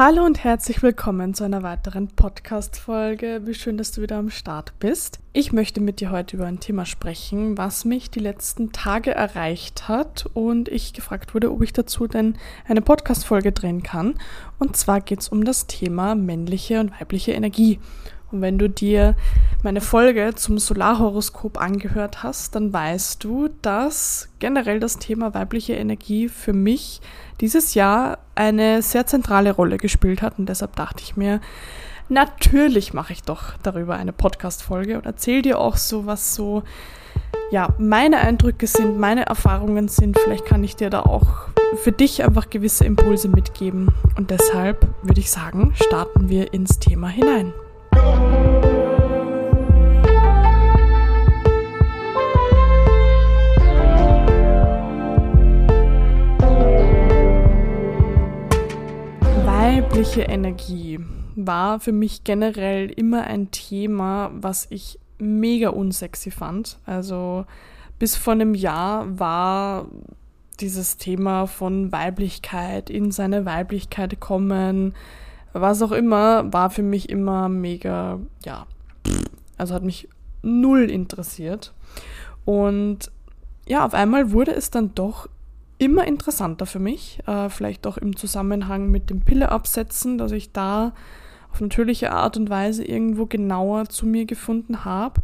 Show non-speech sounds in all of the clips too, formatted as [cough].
Hallo und herzlich willkommen zu einer weiteren Podcast-Folge. Wie schön, dass du wieder am Start bist. Ich möchte mit dir heute über ein Thema sprechen, was mich die letzten Tage erreicht hat und ich gefragt wurde, ob ich dazu denn eine Podcast-Folge drehen kann. Und zwar geht es um das Thema männliche und weibliche Energie. Und wenn du dir meine Folge zum Solarhoroskop angehört hast, dann weißt du, dass generell das Thema weibliche Energie für mich dieses Jahr eine sehr zentrale Rolle gespielt hat. Und deshalb dachte ich mir, natürlich mache ich doch darüber eine Podcast-Folge und erzähle dir auch so, was so, ja, meine Eindrücke sind, meine Erfahrungen sind. Vielleicht kann ich dir da auch für dich einfach gewisse Impulse mitgeben. Und deshalb würde ich sagen, starten wir ins Thema hinein. Weibliche Energie war für mich generell immer ein Thema, was ich mega unsexy fand. Also bis vor einem Jahr war dieses Thema von Weiblichkeit in seine Weiblichkeit kommen, was auch immer, war für mich immer mega, ja, also hat mich null interessiert. Und ja, auf einmal wurde es dann doch immer interessanter für mich, äh, vielleicht auch im Zusammenhang mit dem Pilleabsetzen, dass ich da auf natürliche Art und Weise irgendwo genauer zu mir gefunden habe.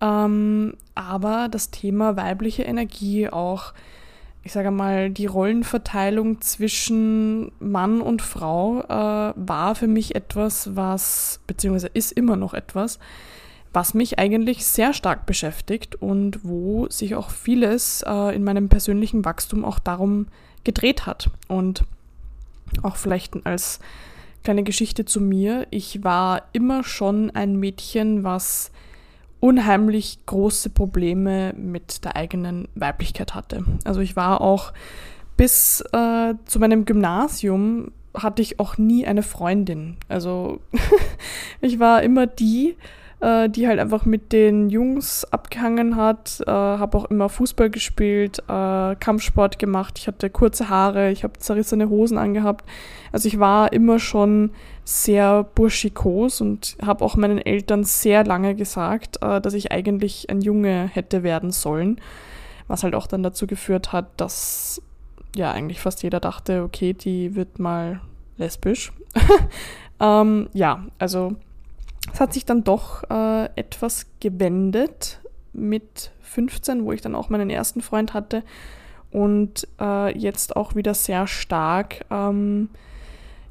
Ähm, aber das Thema weibliche Energie auch ich sage mal, die Rollenverteilung zwischen Mann und Frau äh, war für mich etwas, was, beziehungsweise ist immer noch etwas, was mich eigentlich sehr stark beschäftigt und wo sich auch vieles äh, in meinem persönlichen Wachstum auch darum gedreht hat. Und auch vielleicht als kleine Geschichte zu mir. Ich war immer schon ein Mädchen, was unheimlich große Probleme mit der eigenen Weiblichkeit hatte. Also ich war auch bis äh, zu meinem Gymnasium hatte ich auch nie eine Freundin. Also [laughs] ich war immer die, äh, die halt einfach mit den Jungs abgehangen hat, äh, habe auch immer Fußball gespielt, äh, Kampfsport gemacht, ich hatte kurze Haare, ich habe zerrissene Hosen angehabt. Also ich war immer schon sehr burschikos und habe auch meinen Eltern sehr lange gesagt, äh, dass ich eigentlich ein Junge hätte werden sollen, was halt auch dann dazu geführt hat, dass ja eigentlich fast jeder dachte, okay, die wird mal lesbisch. [laughs] ähm, ja, also es hat sich dann doch äh, etwas gewendet mit 15, wo ich dann auch meinen ersten Freund hatte und äh, jetzt auch wieder sehr stark, ähm,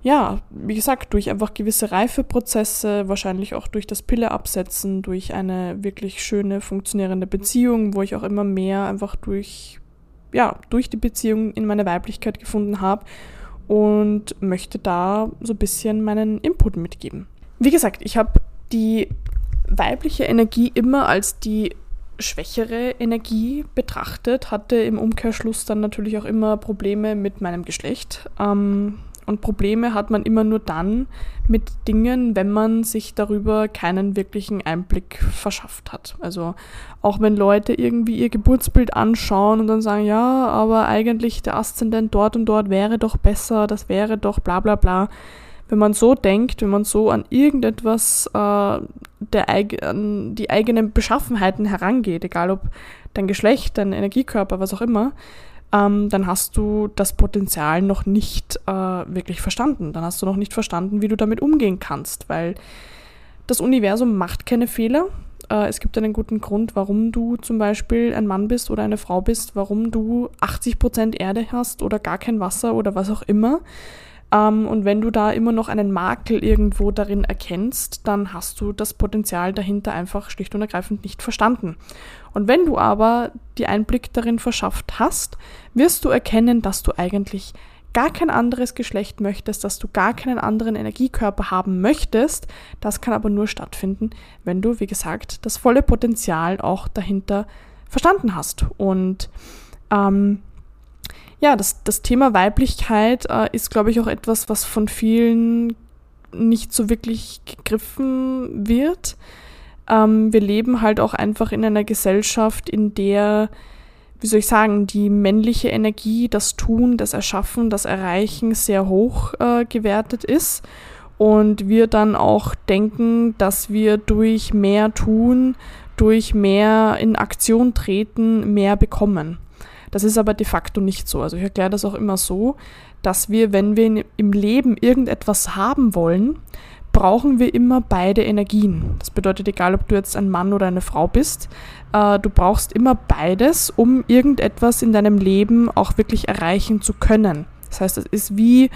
ja, wie gesagt, durch einfach gewisse Reifeprozesse, wahrscheinlich auch durch das Pille absetzen, durch eine wirklich schöne, funktionierende Beziehung, wo ich auch immer mehr einfach durch, ja, durch die Beziehung in meine Weiblichkeit gefunden habe und möchte da so ein bisschen meinen Input mitgeben. Wie gesagt, ich habe die weibliche Energie immer als die schwächere Energie betrachtet, hatte im Umkehrschluss dann natürlich auch immer Probleme mit meinem Geschlecht. Ähm, und Probleme hat man immer nur dann mit Dingen, wenn man sich darüber keinen wirklichen Einblick verschafft hat. Also auch wenn Leute irgendwie ihr Geburtsbild anschauen und dann sagen, ja, aber eigentlich der Aszendent dort und dort wäre doch besser, das wäre doch bla bla bla wenn man so denkt, wenn man so an irgendetwas, äh, der, an die eigenen Beschaffenheiten herangeht, egal ob dein Geschlecht, dein Energiekörper, was auch immer, ähm, dann hast du das Potenzial noch nicht äh, wirklich verstanden. Dann hast du noch nicht verstanden, wie du damit umgehen kannst, weil das Universum macht keine Fehler. Äh, es gibt einen guten Grund, warum du zum Beispiel ein Mann bist oder eine Frau bist, warum du 80% Erde hast oder gar kein Wasser oder was auch immer. Ähm, und wenn du da immer noch einen Makel irgendwo darin erkennst, dann hast du das Potenzial dahinter einfach schlicht und ergreifend nicht verstanden. Und wenn du aber die Einblick darin verschafft hast, wirst du erkennen, dass du eigentlich gar kein anderes Geschlecht möchtest, dass du gar keinen anderen Energiekörper haben möchtest. Das kann aber nur stattfinden, wenn du, wie gesagt, das volle Potenzial auch dahinter verstanden hast. Und ähm, ja, das, das Thema Weiblichkeit äh, ist, glaube ich, auch etwas, was von vielen nicht so wirklich gegriffen wird. Ähm, wir leben halt auch einfach in einer Gesellschaft, in der wie soll ich sagen, die männliche Energie, das Tun, das Erschaffen, das Erreichen sehr hoch äh, gewertet ist und wir dann auch denken, dass wir durch mehr Tun, durch mehr in Aktion treten, mehr bekommen. Das ist aber de facto nicht so. Also ich erkläre das auch immer so, dass wir, wenn wir im Leben irgendetwas haben wollen, brauchen wir immer beide Energien. Das bedeutet, egal ob du jetzt ein Mann oder eine Frau bist, äh, du brauchst immer beides, um irgendetwas in deinem Leben auch wirklich erreichen zu können. Das heißt, es ist wie,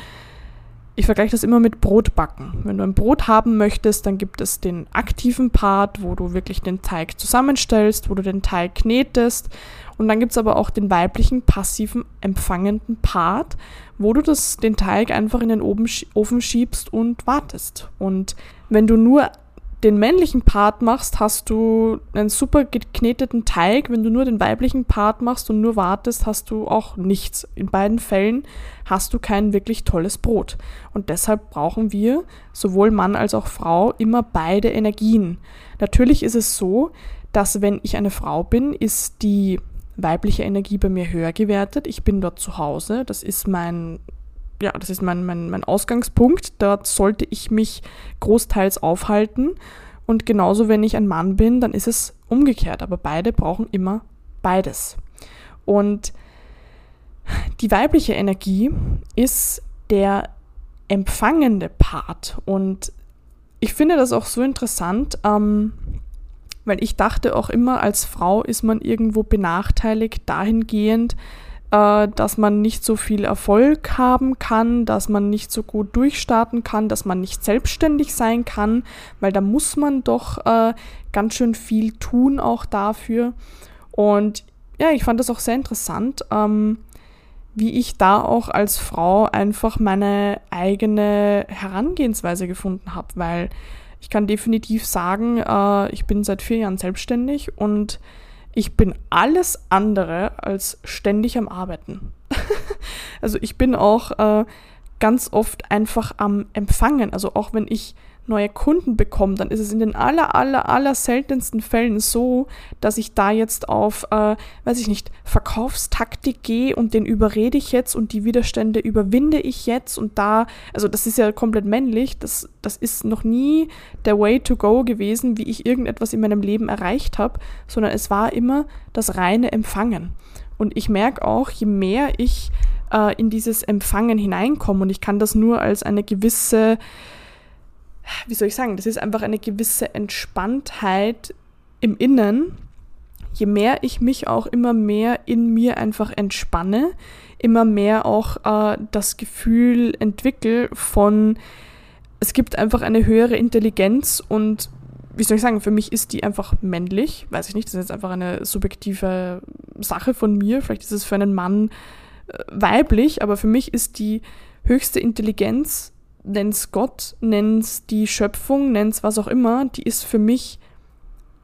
ich vergleiche das immer mit Brotbacken. Wenn du ein Brot haben möchtest, dann gibt es den aktiven Part, wo du wirklich den Teig zusammenstellst, wo du den Teig knetest. Und dann gibt es aber auch den weiblichen, passiven, empfangenden Part, wo du das, den Teig einfach in den Ofen schiebst und wartest. Und wenn du nur den männlichen Part machst, hast du einen super gekneteten Teig. Wenn du nur den weiblichen Part machst und nur wartest, hast du auch nichts. In beiden Fällen hast du kein wirklich tolles Brot. Und deshalb brauchen wir, sowohl Mann als auch Frau, immer beide Energien. Natürlich ist es so, dass wenn ich eine Frau bin, ist die weibliche Energie bei mir höher gewertet. Ich bin dort zu Hause. Das ist mein, ja, das ist mein, mein, mein Ausgangspunkt. Dort sollte ich mich großteils aufhalten. Und genauso, wenn ich ein Mann bin, dann ist es umgekehrt. Aber beide brauchen immer beides. Und die weibliche Energie ist der empfangende Part. Und ich finde das auch so interessant. Ähm, weil ich dachte auch immer, als Frau ist man irgendwo benachteiligt dahingehend, äh, dass man nicht so viel Erfolg haben kann, dass man nicht so gut durchstarten kann, dass man nicht selbstständig sein kann, weil da muss man doch äh, ganz schön viel tun auch dafür. Und ja, ich fand das auch sehr interessant, ähm, wie ich da auch als Frau einfach meine eigene Herangehensweise gefunden habe, weil ich kann definitiv sagen, äh, ich bin seit vier Jahren selbstständig und ich bin alles andere als ständig am Arbeiten. [laughs] also ich bin auch äh, ganz oft einfach am Empfangen. Also auch wenn ich neue Kunden bekomme, dann ist es in den aller, aller, aller seltensten Fällen so, dass ich da jetzt auf, äh, weiß ich nicht, Verkaufstaktik gehe und den überrede ich jetzt und die Widerstände überwinde ich jetzt und da, also das ist ja komplett männlich, das, das ist noch nie der Way to go gewesen, wie ich irgendetwas in meinem Leben erreicht habe, sondern es war immer das reine Empfangen. Und ich merke auch, je mehr ich äh, in dieses Empfangen hineinkomme, und ich kann das nur als eine gewisse wie soll ich sagen, das ist einfach eine gewisse Entspanntheit im Innen. Je mehr ich mich auch immer mehr in mir einfach entspanne, immer mehr auch äh, das Gefühl entwickle von, es gibt einfach eine höhere Intelligenz und wie soll ich sagen, für mich ist die einfach männlich, weiß ich nicht, das ist jetzt einfach eine subjektive Sache von mir, vielleicht ist es für einen Mann äh, weiblich, aber für mich ist die höchste Intelligenz nenn's Gott, nenn's die Schöpfung, nenn's was auch immer, die ist für mich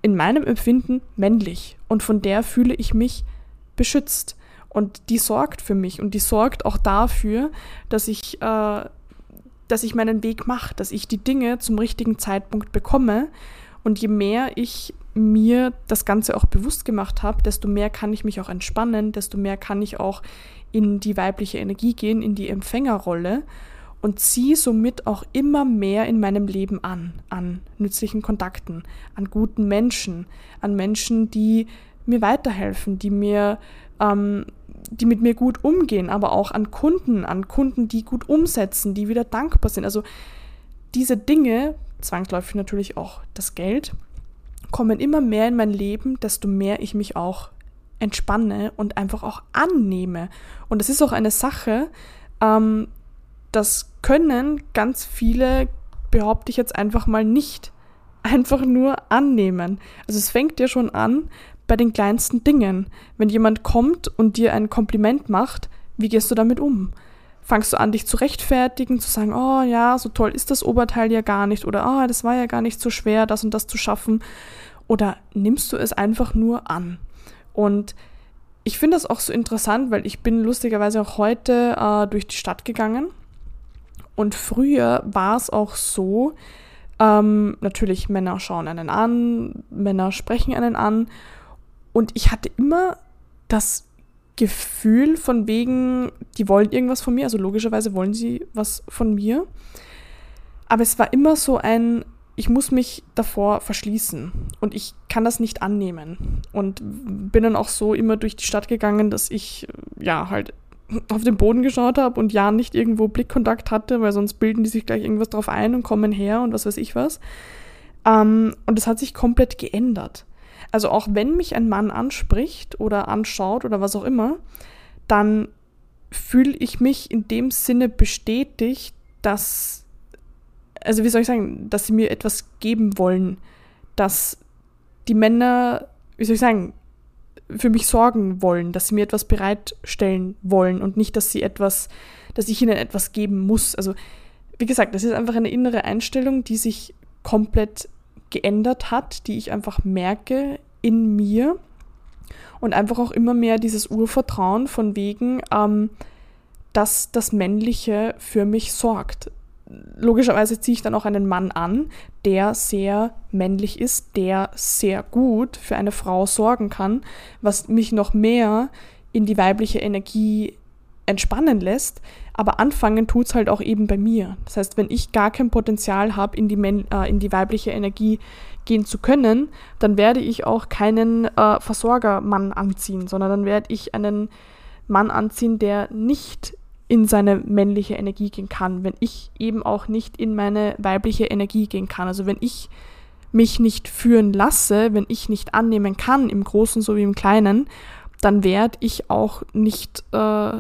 in meinem Empfinden männlich und von der fühle ich mich beschützt. Und die sorgt für mich und die sorgt auch dafür, dass ich, äh, dass ich meinen Weg mache, dass ich die Dinge zum richtigen Zeitpunkt bekomme. Und je mehr ich mir das Ganze auch bewusst gemacht habe, desto mehr kann ich mich auch entspannen, desto mehr kann ich auch in die weibliche Energie gehen, in die Empfängerrolle und ziehe somit auch immer mehr in meinem Leben an, an nützlichen Kontakten, an guten Menschen, an Menschen, die mir weiterhelfen, die mir, ähm, die mit mir gut umgehen, aber auch an Kunden, an Kunden, die gut umsetzen, die wieder dankbar sind. Also diese Dinge, zwangsläufig natürlich auch das Geld, kommen immer mehr in mein Leben, desto mehr ich mich auch entspanne und einfach auch annehme. Und das ist auch eine Sache, ähm, das können ganz viele, behaupte ich jetzt einfach mal nicht, einfach nur annehmen. Also es fängt ja schon an bei den kleinsten Dingen. Wenn jemand kommt und dir ein Kompliment macht, wie gehst du damit um? Fangst du an, dich zu rechtfertigen, zu sagen, oh ja, so toll ist das Oberteil ja gar nicht oder oh, das war ja gar nicht so schwer, das und das zu schaffen? Oder nimmst du es einfach nur an? Und ich finde das auch so interessant, weil ich bin lustigerweise auch heute äh, durch die Stadt gegangen und früher war es auch so, ähm, natürlich Männer schauen einen an, Männer sprechen einen an. Und ich hatte immer das Gefühl von wegen, die wollen irgendwas von mir, also logischerweise wollen sie was von mir. Aber es war immer so ein, ich muss mich davor verschließen und ich kann das nicht annehmen. Und bin dann auch so immer durch die Stadt gegangen, dass ich ja halt auf den Boden geschaut habe und ja nicht irgendwo Blickkontakt hatte, weil sonst bilden die sich gleich irgendwas drauf ein und kommen her und was weiß ich was. Ähm, und das hat sich komplett geändert. Also auch wenn mich ein Mann anspricht oder anschaut oder was auch immer, dann fühle ich mich in dem Sinne bestätigt, dass, also wie soll ich sagen, dass sie mir etwas geben wollen, dass die Männer, wie soll ich sagen, für mich sorgen wollen, dass sie mir etwas bereitstellen wollen und nicht, dass sie etwas, dass ich ihnen etwas geben muss. Also, wie gesagt, das ist einfach eine innere Einstellung, die sich komplett geändert hat, die ich einfach merke in mir und einfach auch immer mehr dieses Urvertrauen von wegen, ähm, dass das Männliche für mich sorgt. Logischerweise ziehe ich dann auch einen Mann an, der sehr männlich ist, der sehr gut für eine Frau sorgen kann, was mich noch mehr in die weibliche Energie entspannen lässt, aber anfangen tut es halt auch eben bei mir. Das heißt, wenn ich gar kein Potenzial habe, in, die äh, in die weibliche Energie gehen zu können, dann werde ich auch keinen äh, Versorgermann anziehen, sondern dann werde ich einen Mann anziehen, der nicht in seine männliche Energie gehen kann, wenn ich eben auch nicht in meine weibliche Energie gehen kann. Also wenn ich mich nicht führen lasse, wenn ich nicht annehmen kann, im Großen sowie im Kleinen, dann werde ich auch nicht äh,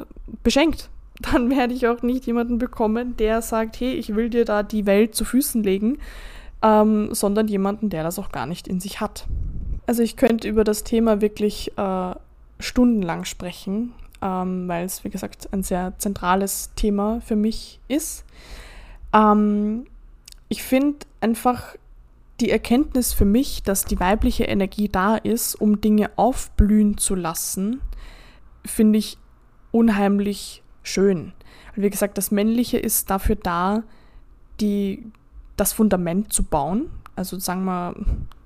beschenkt. [laughs] Dann werde ich auch nicht jemanden bekommen, der sagt, hey, ich will dir da die Welt zu Füßen legen, ähm, sondern jemanden, der das auch gar nicht in sich hat. Also ich könnte über das Thema wirklich äh, stundenlang sprechen, ähm, weil es, wie gesagt, ein sehr zentrales Thema für mich ist. Ähm, ich finde einfach die Erkenntnis für mich, dass die weibliche Energie da ist, um Dinge aufblühen zu lassen, finde ich unheimlich schön. wie gesagt, das Männliche ist dafür da, die, das Fundament zu bauen. Also sagen wir,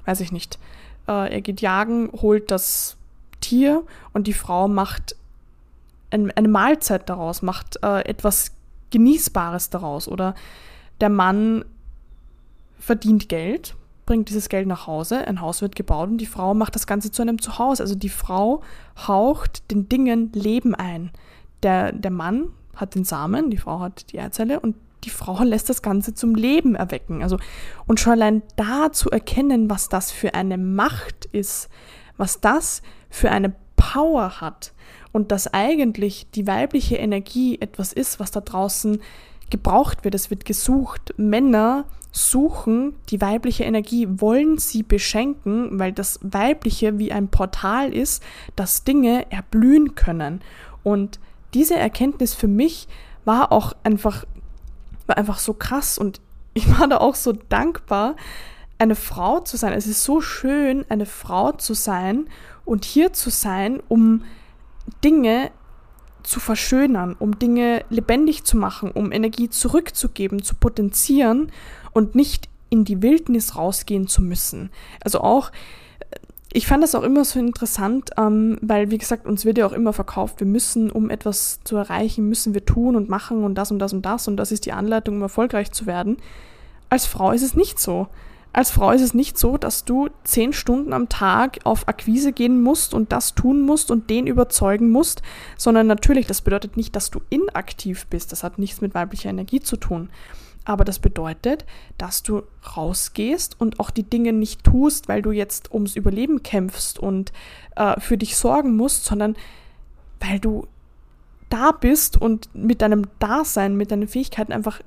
weiß ich nicht, äh, er geht jagen, holt das Tier und die Frau macht eine Mahlzeit daraus, macht äh, etwas Genießbares daraus. Oder der Mann verdient Geld bringt dieses Geld nach Hause, ein Haus wird gebaut und die Frau macht das Ganze zu einem Zuhause. Also die Frau haucht den Dingen Leben ein. Der, der Mann hat den Samen, die Frau hat die Eizelle und die Frau lässt das Ganze zum Leben erwecken. Also, und schon allein da zu erkennen, was das für eine Macht ist, was das für eine Power hat und dass eigentlich die weibliche Energie etwas ist, was da draußen gebraucht wird. Es wird gesucht. Männer suchen die weibliche Energie, wollen sie beschenken, weil das Weibliche wie ein Portal ist, dass Dinge erblühen können. Und diese Erkenntnis für mich war auch einfach, war einfach so krass und [laughs] ich war da auch so dankbar, eine Frau zu sein. Es ist so schön, eine Frau zu sein und hier zu sein, um Dinge zu verschönern, um Dinge lebendig zu machen, um Energie zurückzugeben, zu potenzieren und nicht in die Wildnis rausgehen zu müssen. Also auch, ich fand das auch immer so interessant, ähm, weil, wie gesagt, uns wird ja auch immer verkauft, wir müssen, um etwas zu erreichen, müssen wir tun und machen und das und das und das und das ist die Anleitung, um erfolgreich zu werden. Als Frau ist es nicht so. Als Frau ist es nicht so, dass du zehn Stunden am Tag auf Akquise gehen musst und das tun musst und den überzeugen musst, sondern natürlich, das bedeutet nicht, dass du inaktiv bist. Das hat nichts mit weiblicher Energie zu tun. Aber das bedeutet, dass du rausgehst und auch die Dinge nicht tust, weil du jetzt ums Überleben kämpfst und äh, für dich sorgen musst, sondern weil du da bist und mit deinem Dasein, mit deinen Fähigkeiten einfach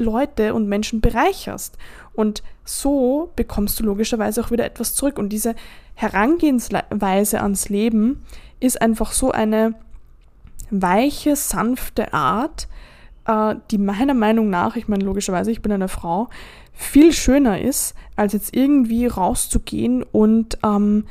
Leute und Menschen bereicherst. Und so bekommst du logischerweise auch wieder etwas zurück. Und diese Herangehensweise ans Leben ist einfach so eine weiche, sanfte Art, äh, die meiner Meinung nach, ich meine logischerweise, ich bin eine Frau, viel schöner ist, als jetzt irgendwie rauszugehen und ähm,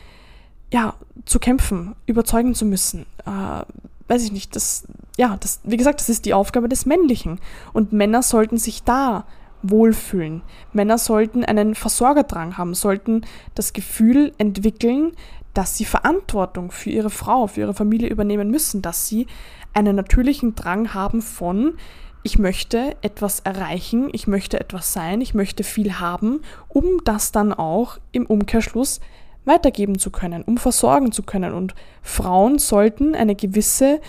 ja, zu kämpfen, überzeugen zu müssen. Äh, weiß ich nicht, das, ja, das, wie gesagt, das ist die Aufgabe des Männlichen. Und Männer sollten sich da wohlfühlen. Männer sollten einen Versorgerdrang haben, sollten das Gefühl entwickeln, dass sie Verantwortung für ihre Frau, für ihre Familie übernehmen müssen, dass sie einen natürlichen Drang haben von, ich möchte etwas erreichen, ich möchte etwas sein, ich möchte viel haben, um das dann auch im Umkehrschluss weitergeben zu können, um versorgen zu können. Und Frauen sollten eine gewisse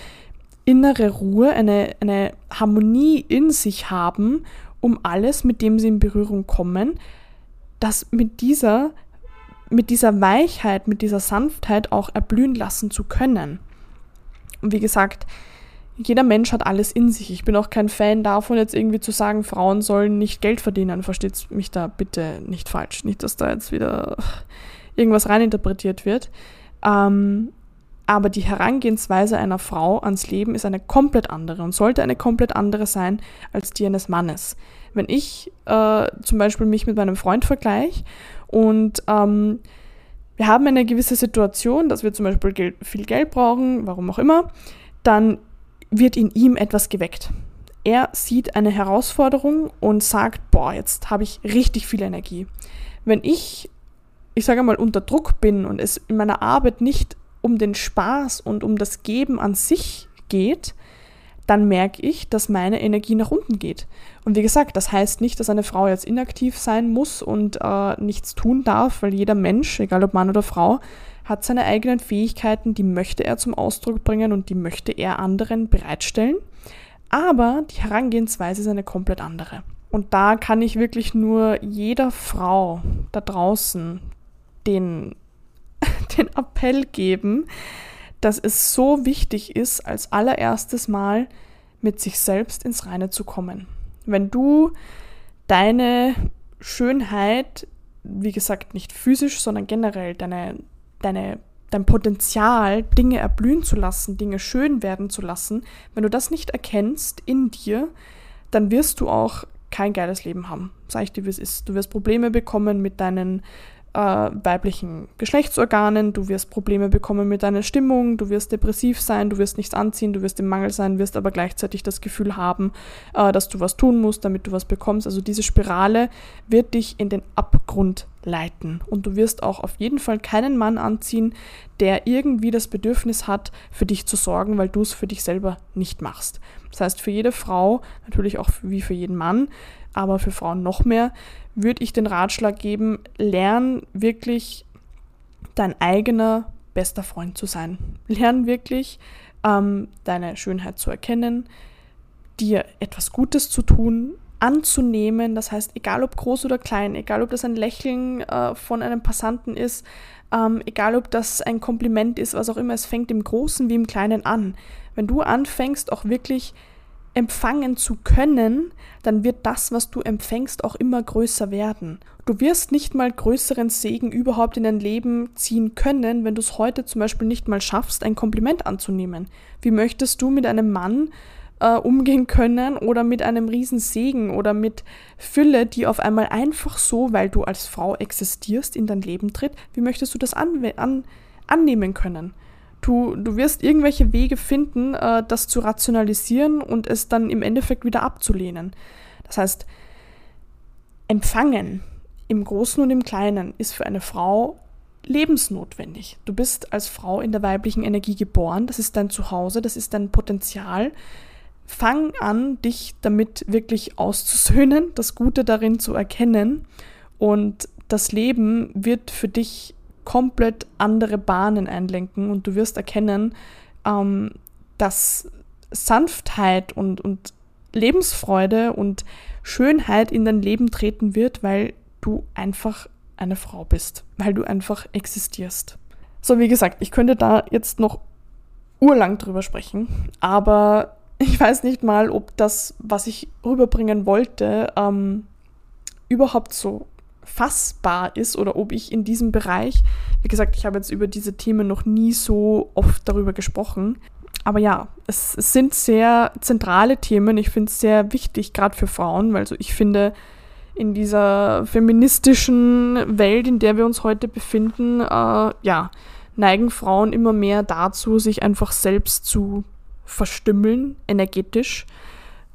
innere Ruhe, eine, eine Harmonie in sich haben, um alles, mit dem sie in Berührung kommen, das mit dieser, mit dieser Weichheit, mit dieser Sanftheit auch erblühen lassen zu können. Und wie gesagt, jeder Mensch hat alles in sich. Ich bin auch kein Fan davon, jetzt irgendwie zu sagen, Frauen sollen nicht Geld verdienen. Versteht mich da bitte nicht falsch. Nicht, dass da jetzt wieder irgendwas reininterpretiert wird. Ähm, aber die Herangehensweise einer Frau ans Leben ist eine komplett andere und sollte eine komplett andere sein als die eines Mannes. Wenn ich äh, zum Beispiel mich mit meinem Freund vergleiche und ähm, wir haben eine gewisse Situation, dass wir zum Beispiel Geld, viel Geld brauchen, warum auch immer, dann wird in ihm etwas geweckt. Er sieht eine Herausforderung und sagt, boah, jetzt habe ich richtig viel Energie. Wenn ich, ich sage mal, unter Druck bin und es in meiner Arbeit nicht um den Spaß und um das Geben an sich geht, dann merke ich, dass meine Energie nach unten geht. Und wie gesagt, das heißt nicht, dass eine Frau jetzt inaktiv sein muss und äh, nichts tun darf, weil jeder Mensch, egal ob Mann oder Frau, hat seine eigenen Fähigkeiten, die möchte er zum Ausdruck bringen und die möchte er anderen bereitstellen. Aber die Herangehensweise ist eine komplett andere. Und da kann ich wirklich nur jeder Frau da draußen den [laughs] den Appell geben, dass es so wichtig ist, als allererstes Mal mit sich selbst ins Reine zu kommen. Wenn du deine Schönheit, wie gesagt, nicht physisch, sondern generell deine, deine, dein Potenzial, Dinge erblühen zu lassen, Dinge schön werden zu lassen, wenn du das nicht erkennst in dir, dann wirst du auch kein geiles Leben haben. Sag ich dir, wie es ist. Du wirst Probleme bekommen mit deinen äh, weiblichen Geschlechtsorganen, du wirst Probleme bekommen mit deiner Stimmung, du wirst depressiv sein, du wirst nichts anziehen, du wirst im Mangel sein, wirst aber gleichzeitig das Gefühl haben, äh, dass du was tun musst, damit du was bekommst. Also diese Spirale wird dich in den Abgrund leiten. Und du wirst auch auf jeden Fall keinen Mann anziehen, der irgendwie das Bedürfnis hat, für dich zu sorgen, weil du es für dich selber nicht machst. Das heißt, für jede Frau, natürlich auch wie für jeden Mann, aber für Frauen noch mehr, würde ich den Ratschlag geben, lern wirklich dein eigener bester Freund zu sein. Lern wirklich ähm, deine Schönheit zu erkennen, dir etwas Gutes zu tun, anzunehmen. Das heißt, egal ob groß oder klein, egal ob das ein Lächeln äh, von einem Passanten ist, ähm, egal ob das ein Kompliment ist, was auch immer, es fängt im Großen wie im Kleinen an. Wenn du anfängst, auch wirklich empfangen zu können, dann wird das, was du empfängst, auch immer größer werden. Du wirst nicht mal größeren Segen überhaupt in dein Leben ziehen können, wenn du es heute zum Beispiel nicht mal schaffst, ein Kompliment anzunehmen. Wie möchtest du mit einem Mann äh, umgehen können oder mit einem riesen Segen oder mit Fülle, die auf einmal einfach so, weil du als Frau existierst, in dein Leben tritt? Wie möchtest du das an, an, annehmen können? Du, du wirst irgendwelche Wege finden, äh, das zu rationalisieren und es dann im Endeffekt wieder abzulehnen. Das heißt, empfangen im Großen und im Kleinen ist für eine Frau lebensnotwendig. Du bist als Frau in der weiblichen Energie geboren, das ist dein Zuhause, das ist dein Potenzial. Fang an, dich damit wirklich auszusöhnen, das Gute darin zu erkennen und das Leben wird für dich komplett andere Bahnen einlenken und du wirst erkennen, ähm, dass Sanftheit und, und Lebensfreude und Schönheit in dein Leben treten wird, weil du einfach eine Frau bist, weil du einfach existierst. So, wie gesagt, ich könnte da jetzt noch urlang drüber sprechen, aber [laughs] ich weiß nicht mal, ob das, was ich rüberbringen wollte, ähm, überhaupt so fassbar ist oder ob ich in diesem Bereich, wie gesagt, ich habe jetzt über diese Themen noch nie so oft darüber gesprochen. Aber ja, es, es sind sehr zentrale Themen. Ich finde es sehr wichtig, gerade für Frauen, weil so ich finde, in dieser feministischen Welt, in der wir uns heute befinden, äh, ja, neigen Frauen immer mehr dazu, sich einfach selbst zu verstümmeln, energetisch.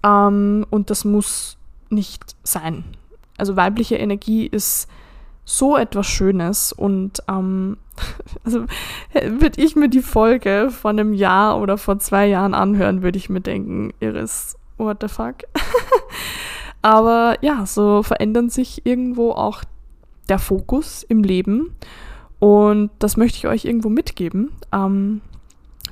Ähm, und das muss nicht sein. Also weibliche Energie ist so etwas Schönes und ähm, [laughs] also [laughs] würde ich mir die Folge von einem Jahr oder vor zwei Jahren anhören, würde ich mir denken, Iris, what the fuck? [laughs] Aber ja, so verändern sich irgendwo auch der Fokus im Leben und das möchte ich euch irgendwo mitgeben. Ähm,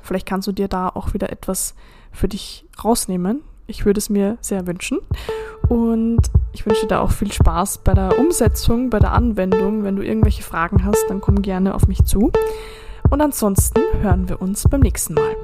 vielleicht kannst du dir da auch wieder etwas für dich rausnehmen. Ich würde es mir sehr wünschen. Und ich wünsche dir auch viel Spaß bei der Umsetzung, bei der Anwendung. Wenn du irgendwelche Fragen hast, dann komm gerne auf mich zu. Und ansonsten hören wir uns beim nächsten Mal.